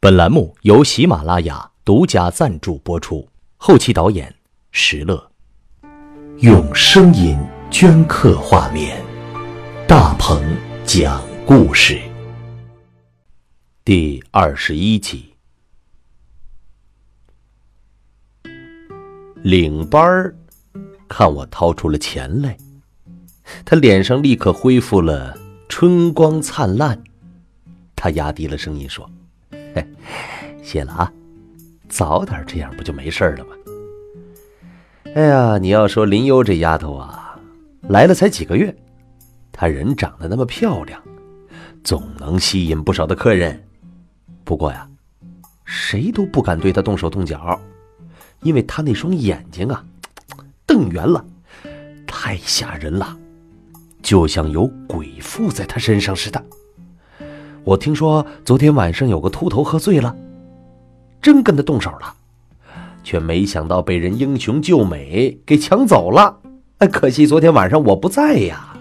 本栏目由喜马拉雅独家赞助播出，后期导演石乐。用声音镌刻画面，大鹏讲故事。第二十一集，领班儿看我掏出了钱来，他脸上立刻恢复了春光灿烂。他压低了声音说。谢了啊，早点这样不就没事了吗？哎呀，你要说林优这丫头啊，来了才几个月，她人长得那么漂亮，总能吸引不少的客人。不过呀，谁都不敢对她动手动脚，因为她那双眼睛啊，瞪圆了，太吓人了，就像有鬼附在她身上似的。我听说昨天晚上有个秃头喝醉了，真跟他动手了，却没想到被人英雄救美给抢走了。哎，可惜昨天晚上我不在呀，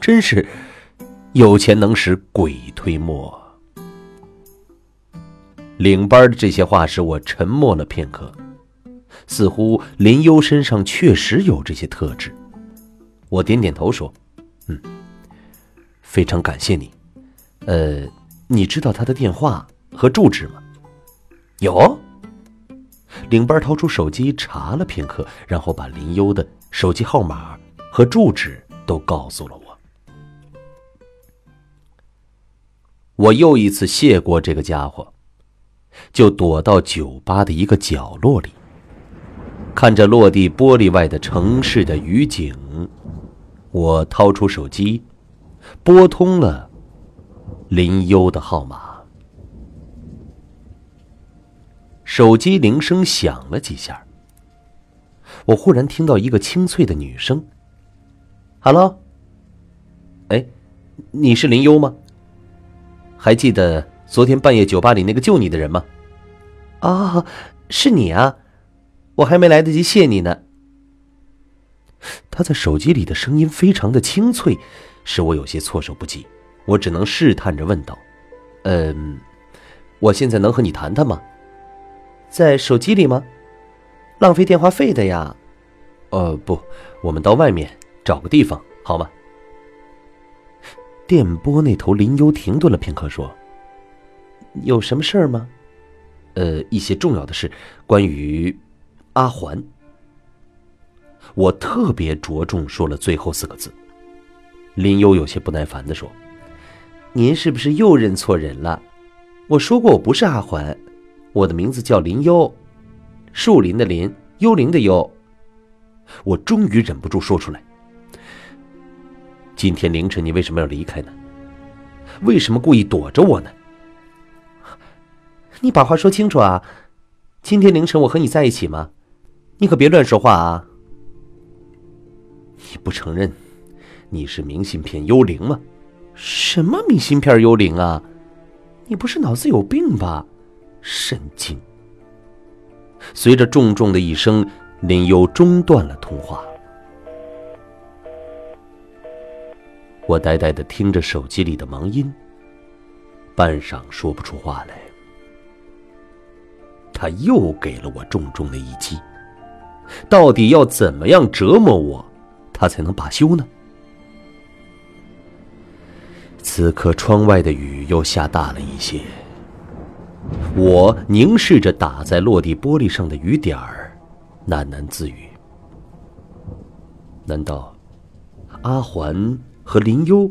真是有钱能使鬼推磨。领班的这些话使我沉默了片刻，似乎林优身上确实有这些特质。我点点头说：“嗯。”非常感谢你，呃，你知道他的电话和住址吗？有。领班掏出手机查了片刻，然后把林优的手机号码和住址都告诉了我。我又一次谢过这个家伙，就躲到酒吧的一个角落里，看着落地玻璃外的城市的雨景。我掏出手机。拨通了林优的号码，手机铃声响了几下，我忽然听到一个清脆的女声：“Hello，哎，你是林优吗？还记得昨天半夜酒吧里那个救你的人吗？”“啊，是你啊，我还没来得及谢你呢。”他在手机里的声音非常的清脆。使我有些措手不及，我只能试探着问道：“嗯，我现在能和你谈谈吗？在手机里吗？浪费电话费的呀。”“呃，不，我们到外面找个地方好吗？”电波那头，林优停顿了片刻，说：“有什么事儿吗？”“呃，一些重要的事，关于阿环。”我特别着重说了最后四个字。林优有些不耐烦的说：“您是不是又认错人了？我说过我不是阿环，我的名字叫林优，树林的林，幽灵的幽。”我终于忍不住说出来：“今天凌晨你为什么要离开呢？为什么故意躲着我呢？你把话说清楚啊！今天凌晨我和你在一起吗？你可别乱说话啊！你不承认？”你是明信片幽灵吗？什么明信片幽灵啊？你不是脑子有病吧？神经！随着重重的一声，林优中断了通话。我呆呆的听着手机里的忙音，半晌说不出话来。他又给了我重重的一击，到底要怎么样折磨我，他才能罢休呢？此刻，窗外的雨又下大了一些。我凝视着打在落地玻璃上的雨点儿，喃喃自语：难道阿环和林优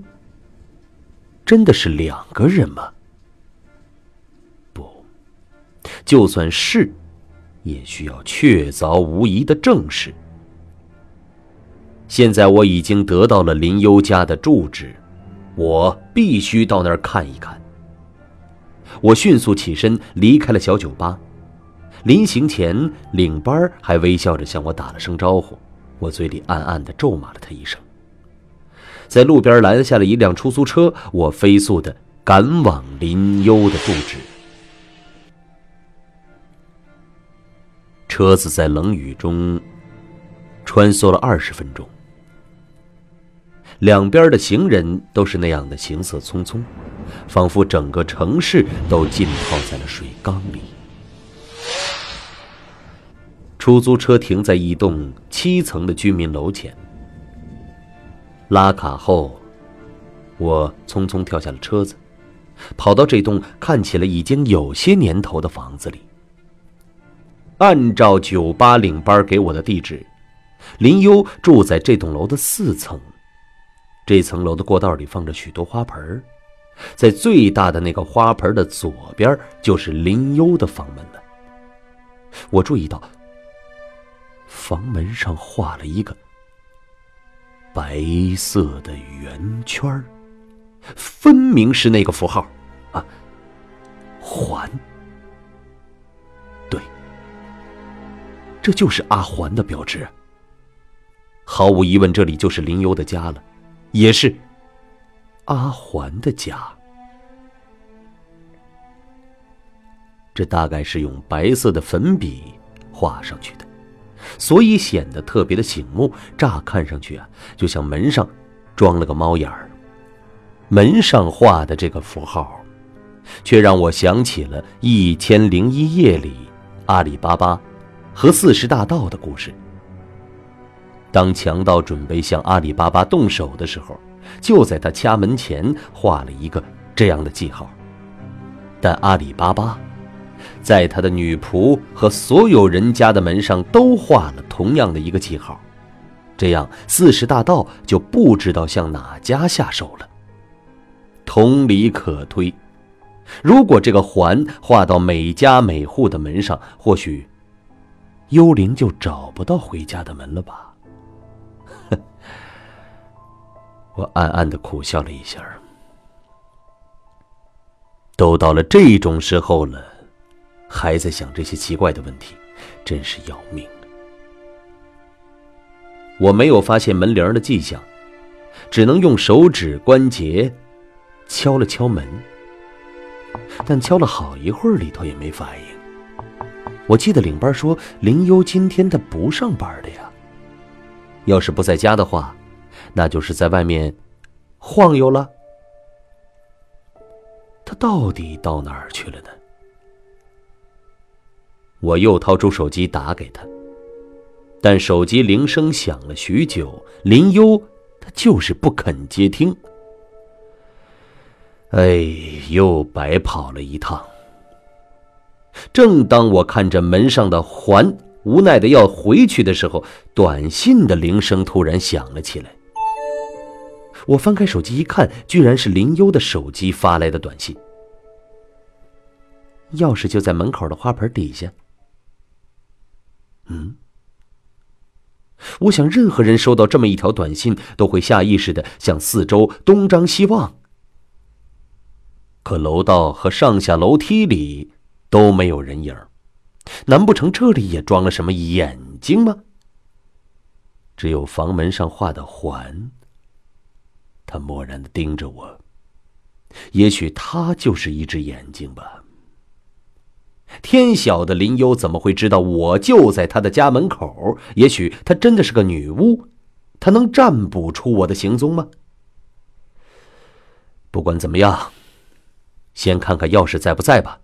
真的是两个人吗？不，就算是，也需要确凿无疑的证实。现在我已经得到了林优家的住址。我必须到那儿看一看。我迅速起身离开了小酒吧，临行前，领班还微笑着向我打了声招呼，我嘴里暗暗的咒骂了他一声。在路边拦下了一辆出租车，我飞速的赶往林优的住址。车子在冷雨中穿梭了二十分钟。两边的行人都是那样的行色匆匆，仿佛整个城市都浸泡在了水缸里。出租车停在一栋七层的居民楼前，拉卡后，我匆匆跳下了车子，跑到这栋看起来已经有些年头的房子里。按照酒吧领班给我的地址，林优住在这栋楼的四层。这层楼的过道里放着许多花盆，在最大的那个花盆的左边就是林优的房门了。我注意到。房门上画了一个白色的圆圈分明是那个符号啊，环。对，这就是阿环的标志。毫无疑问，这里就是林优的家了，也是阿环的家。这大概是用白色的粉笔画上去的。所以显得特别的醒目，乍看上去啊，就像门上装了个猫眼儿。门上画的这个符号，却让我想起了《一千零一夜》里阿里巴巴和四十大盗的故事。当强盗准备向阿里巴巴动手的时候，就在他家门前画了一个这样的记号，但阿里巴巴。在他的女仆和所有人家的门上都画了同样的一个记号，这样四十大盗就不知道向哪家下手了。同理可推，如果这个环画到每家每户的门上，或许幽灵就找不到回家的门了吧？我暗暗的苦笑了一下。都到了这种时候了。还在想这些奇怪的问题，真是要命我没有发现门铃的迹象，只能用手指关节敲了敲门，但敲了好一会儿，里头也没反应。我记得领班说林优今天他不上班的呀。要是不在家的话，那就是在外面晃悠了。他到底到哪儿去了呢？我又掏出手机打给他，但手机铃声响了许久，林优他就是不肯接听。哎，又白跑了一趟。正当我看着门上的环，无奈的要回去的时候，短信的铃声突然响了起来。我翻开手机一看，居然是林优的手机发来的短信。钥匙就在门口的花盆底下。嗯，我想，任何人收到这么一条短信，都会下意识的向四周东张西望。可楼道和上下楼梯里都没有人影难不成这里也装了什么眼睛吗？只有房门上画的环，他漠然的盯着我。也许他就是一只眼睛吧。天晓得林优怎么会知道我就在他的家门口？也许她真的是个女巫，她能占卜出我的行踪吗？不管怎么样，先看看钥匙在不在吧。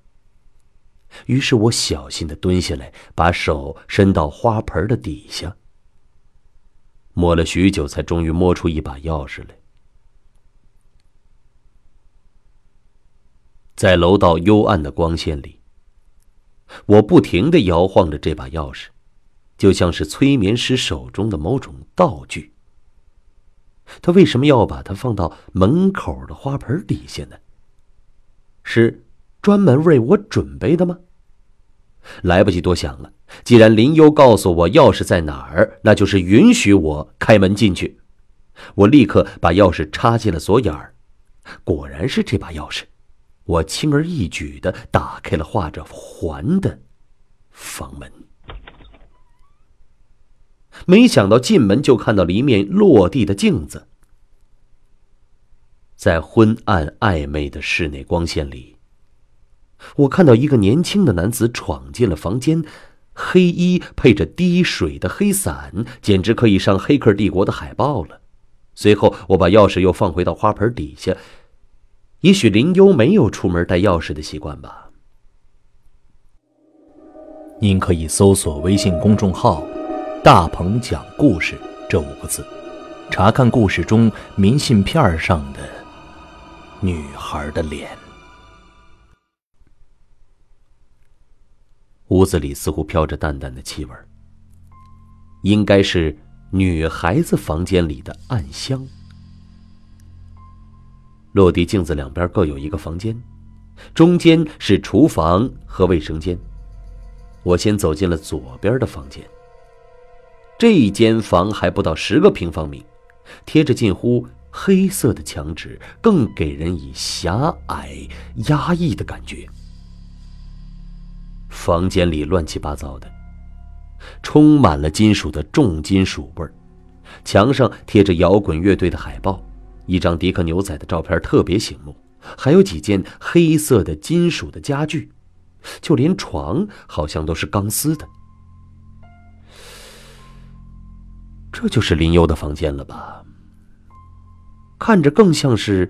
于是我小心的蹲下来，把手伸到花盆的底下，摸了许久，才终于摸出一把钥匙来。在楼道幽暗的光线里。我不停的摇晃着这把钥匙，就像是催眠师手中的某种道具。他为什么要把它放到门口的花盆底下呢？是专门为我准备的吗？来不及多想了，既然林优告诉我钥匙在哪儿，那就是允许我开门进去。我立刻把钥匙插进了锁眼儿，果然是这把钥匙。我轻而易举的打开了画着环的房门，没想到进门就看到了一面落地的镜子，在昏暗暧昧的室内光线里，我看到一个年轻的男子闯进了房间，黑衣配着滴水的黑伞，简直可以上《黑客帝国》的海报了。随后，我把钥匙又放回到花盆底下。也许林幽没有出门带钥匙的习惯吧。您可以搜索微信公众号“大鹏讲故事”这五个字，查看故事中明信片上的女孩的脸。屋子里似乎飘着淡淡的气味，应该是。女孩子房间里的暗香。落地镜子两边各有一个房间，中间是厨房和卫生间。我先走进了左边的房间。这间房还不到十个平方米，贴着近乎黑色的墙纸，更给人以狭隘、压抑的感觉。房间里乱七八糟的。充满了金属的重金属味儿，墙上贴着摇滚乐队的海报，一张迪克牛仔的照片特别醒目，还有几件黑色的金属的家具，就连床好像都是钢丝的。这就是林优的房间了吧？看着更像是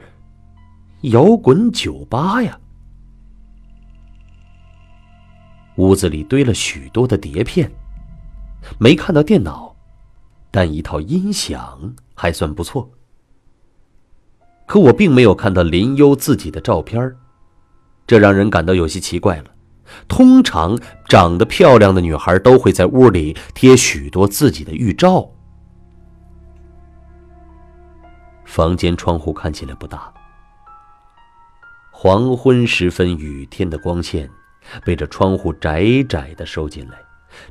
摇滚酒吧呀。屋子里堆了许多的碟片。没看到电脑，但一套音响还算不错。可我并没有看到林优自己的照片，这让人感到有些奇怪了。通常长得漂亮的女孩都会在屋里贴许多自己的预照。房间窗户看起来不大，黄昏时分，雨天的光线被这窗户窄窄的收进来。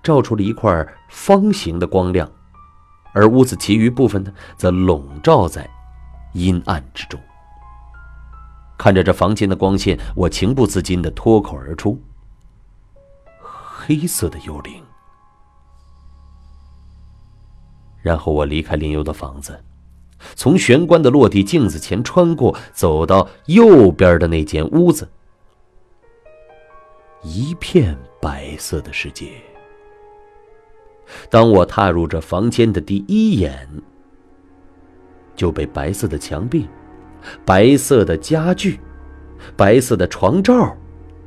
照出了一块方形的光亮，而屋子其余部分呢，则笼罩在阴暗之中。看着这房间的光线，我情不自禁的脱口而出：“黑色的幽灵。”然后我离开林幽的房子，从玄关的落地镜子前穿过，走到右边的那间屋子，一片白色的世界。当我踏入这房间的第一眼，就被白色的墙壁、白色的家具、白色的床罩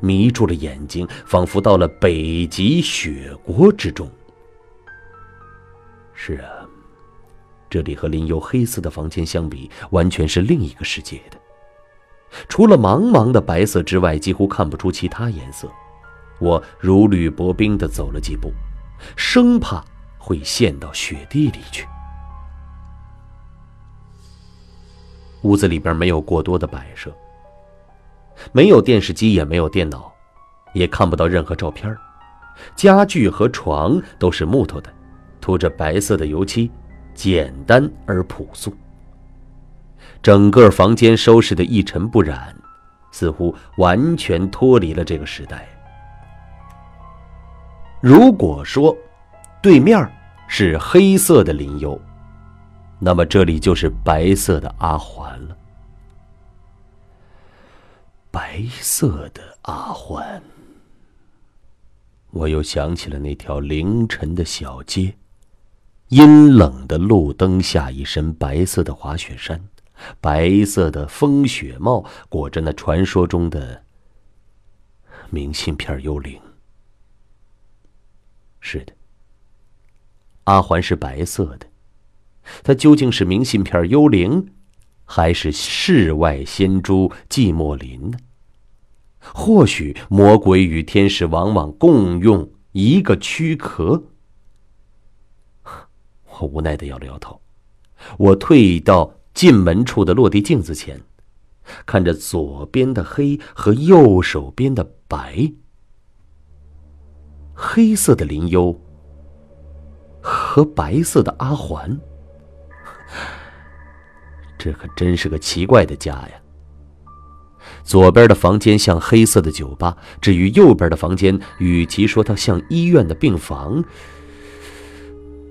迷住了眼睛，仿佛到了北极雪国之中。是啊，这里和林幽黑色的房间相比，完全是另一个世界的。除了茫茫的白色之外，几乎看不出其他颜色。我如履薄冰的走了几步。生怕会陷到雪地里去。屋子里边没有过多的摆设，没有电视机，也没有电脑，也看不到任何照片。家具和床都是木头的，涂着白色的油漆，简单而朴素。整个房间收拾的一尘不染，似乎完全脱离了这个时代。如果说对面是黑色的林幽，那么这里就是白色的阿环了。白色的阿环，我又想起了那条凌晨的小街，阴冷的路灯下，一身白色的滑雪衫，白色的风雪帽，裹着那传说中的明信片幽灵。是的，阿环是白色的，他究竟是明信片幽灵，还是世外仙珠寂寞林呢？或许魔鬼与天使往往共用一个躯壳。我无奈的摇了摇头，我退到进门处的落地镜子前，看着左边的黑和右手边的白。黑色的林幽和白色的阿环，这可真是个奇怪的家呀。左边的房间像黑色的酒吧，至于右边的房间，与其说它像医院的病房，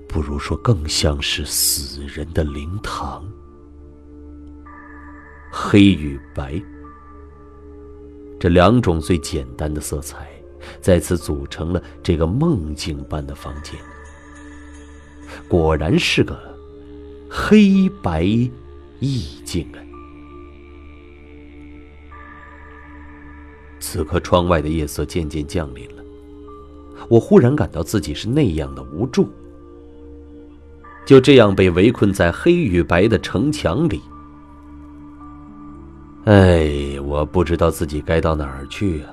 不如说更像是死人的灵堂。黑与白，这两种最简单的色彩。在此组成了这个梦境般的房间，果然是个黑白意境啊！此刻，窗外的夜色渐渐降临了，我忽然感到自己是那样的无助，就这样被围困在黑与白的城墙里。哎，我不知道自己该到哪儿去啊！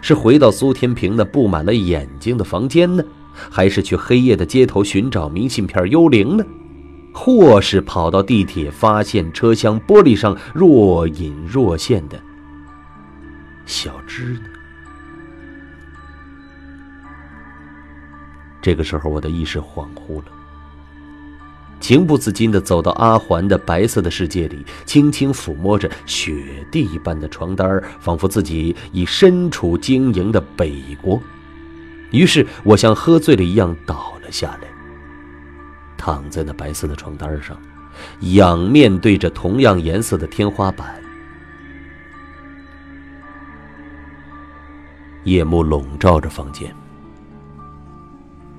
是回到苏天平那布满了眼睛的房间呢，还是去黑夜的街头寻找明信片幽灵呢？或是跑到地铁，发现车厢玻璃上若隐若现的小枝呢？这个时候，我的意识恍惚了。情不自禁的走到阿环的白色的世界里，轻轻抚摸着雪地般的床单仿佛自己已身处晶莹的北国。于是我像喝醉了一样倒了下来，躺在那白色的床单上，仰面对着同样颜色的天花板。夜幕笼罩着房间，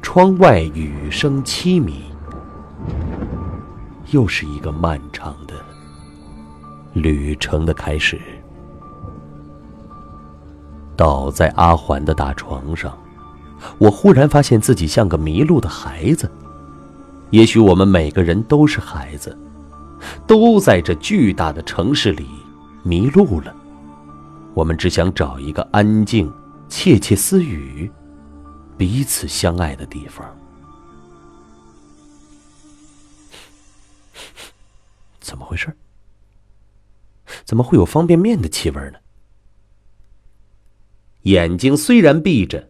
窗外雨声凄迷。又是一个漫长的旅程的开始。倒在阿环的大床上，我忽然发现自己像个迷路的孩子。也许我们每个人都是孩子，都在这巨大的城市里迷路了。我们只想找一个安静、窃窃私语、彼此相爱的地方。怎么回事？怎么会有方便面的气味呢？眼睛虽然闭着，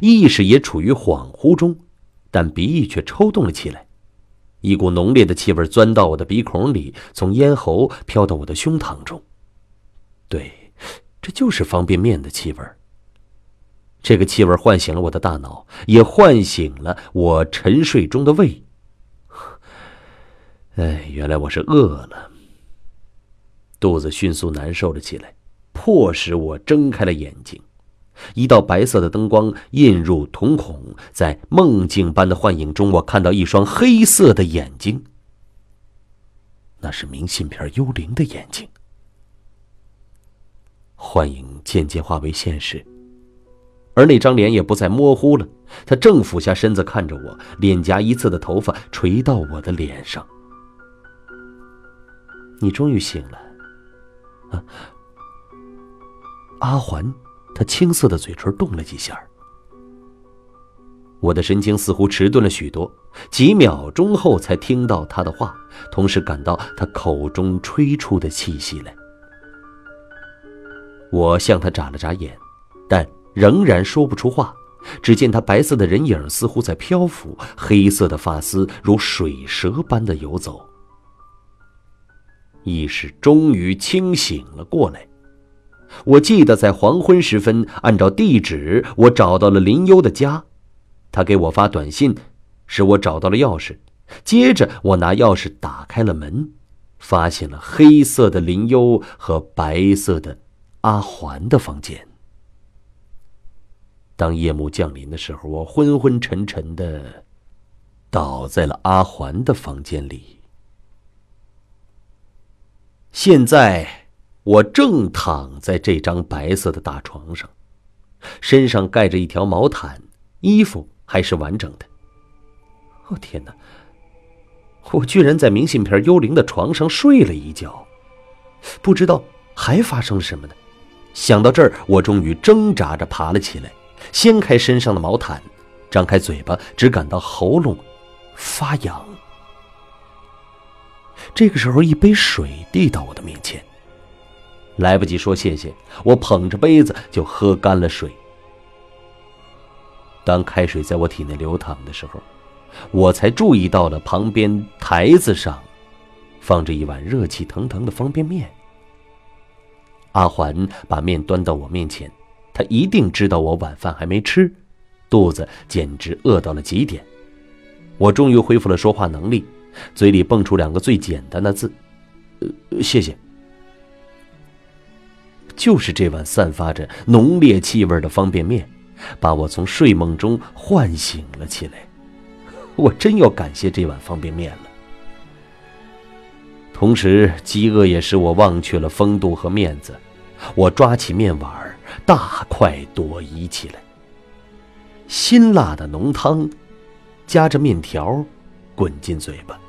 意识也处于恍惚中，但鼻翼却抽动了起来。一股浓烈的气味钻到我的鼻孔里，从咽喉飘到我的胸膛中。对，这就是方便面的气味。这个气味唤醒了我的大脑，也唤醒了我沉睡中的胃。哎，原来我是饿了，肚子迅速难受了起来，迫使我睁开了眼睛。一道白色的灯光映入瞳孔，在梦境般的幻影中，我看到一双黑色的眼睛。那是明信片幽灵的眼睛。幻影渐渐化为现实，而那张脸也不再模糊了。他正俯下身子看着我，脸颊一侧的头发垂到我的脸上。你终于醒了，阿环，他青涩的嘴唇动了几下。我的神经似乎迟钝了许多，几秒钟后才听到他的话，同时感到他口中吹出的气息来。我向他眨了眨眼，但仍然说不出话。只见他白色的人影似乎在漂浮，黑色的发丝如水蛇般的游走。意识终于清醒了过来。我记得在黄昏时分，按照地址，我找到了林优的家。他给我发短信，使我找到了钥匙。接着，我拿钥匙打开了门，发现了黑色的林优和白色的阿环的房间。当夜幕降临的时候，我昏昏沉沉的倒在了阿环的房间里。现在我正躺在这张白色的大床上，身上盖着一条毛毯，衣服还是完整的。哦天哪！我居然在明信片幽灵的床上睡了一觉，不知道还发生了什么呢？想到这儿，我终于挣扎着爬了起来，掀开身上的毛毯，张开嘴巴，只感到喉咙发痒。这个时候，一杯水递到我的面前。来不及说谢谢，我捧着杯子就喝干了水。当开水在我体内流淌的时候，我才注意到了旁边台子上放着一碗热气腾腾的方便面。阿环把面端到我面前，他一定知道我晚饭还没吃，肚子简直饿到了极点。我终于恢复了说话能力。嘴里蹦出两个最简单的字：“呃，谢谢。”就是这碗散发着浓烈气味的方便面，把我从睡梦中唤醒了起来。我真要感谢这碗方便面了。同时，饥饿也使我忘却了风度和面子。我抓起面碗，大快朵颐起来。辛辣的浓汤，夹着面条，滚进嘴巴，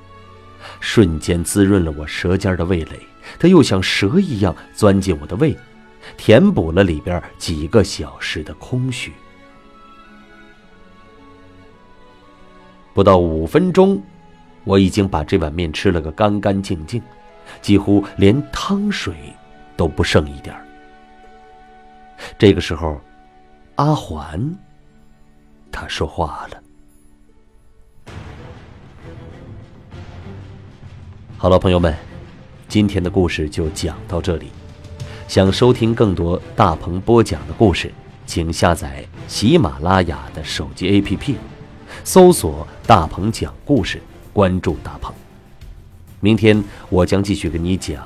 瞬间滋润了我舌尖的味蕾。它又像蛇一样钻进我的胃，填补了里边几个小时的空虚。不到五分钟，我已经把这碗面吃了个干干净净，几乎连汤水都不剩一点这个时候，阿环，他说话了。好了，朋友们，今天的故事就讲到这里。想收听更多大鹏播讲的故事，请下载喜马拉雅的手机 APP。搜索“大鹏讲故事”，关注大鹏。明天我将继续给你讲《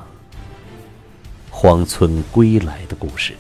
荒村归来》的故事。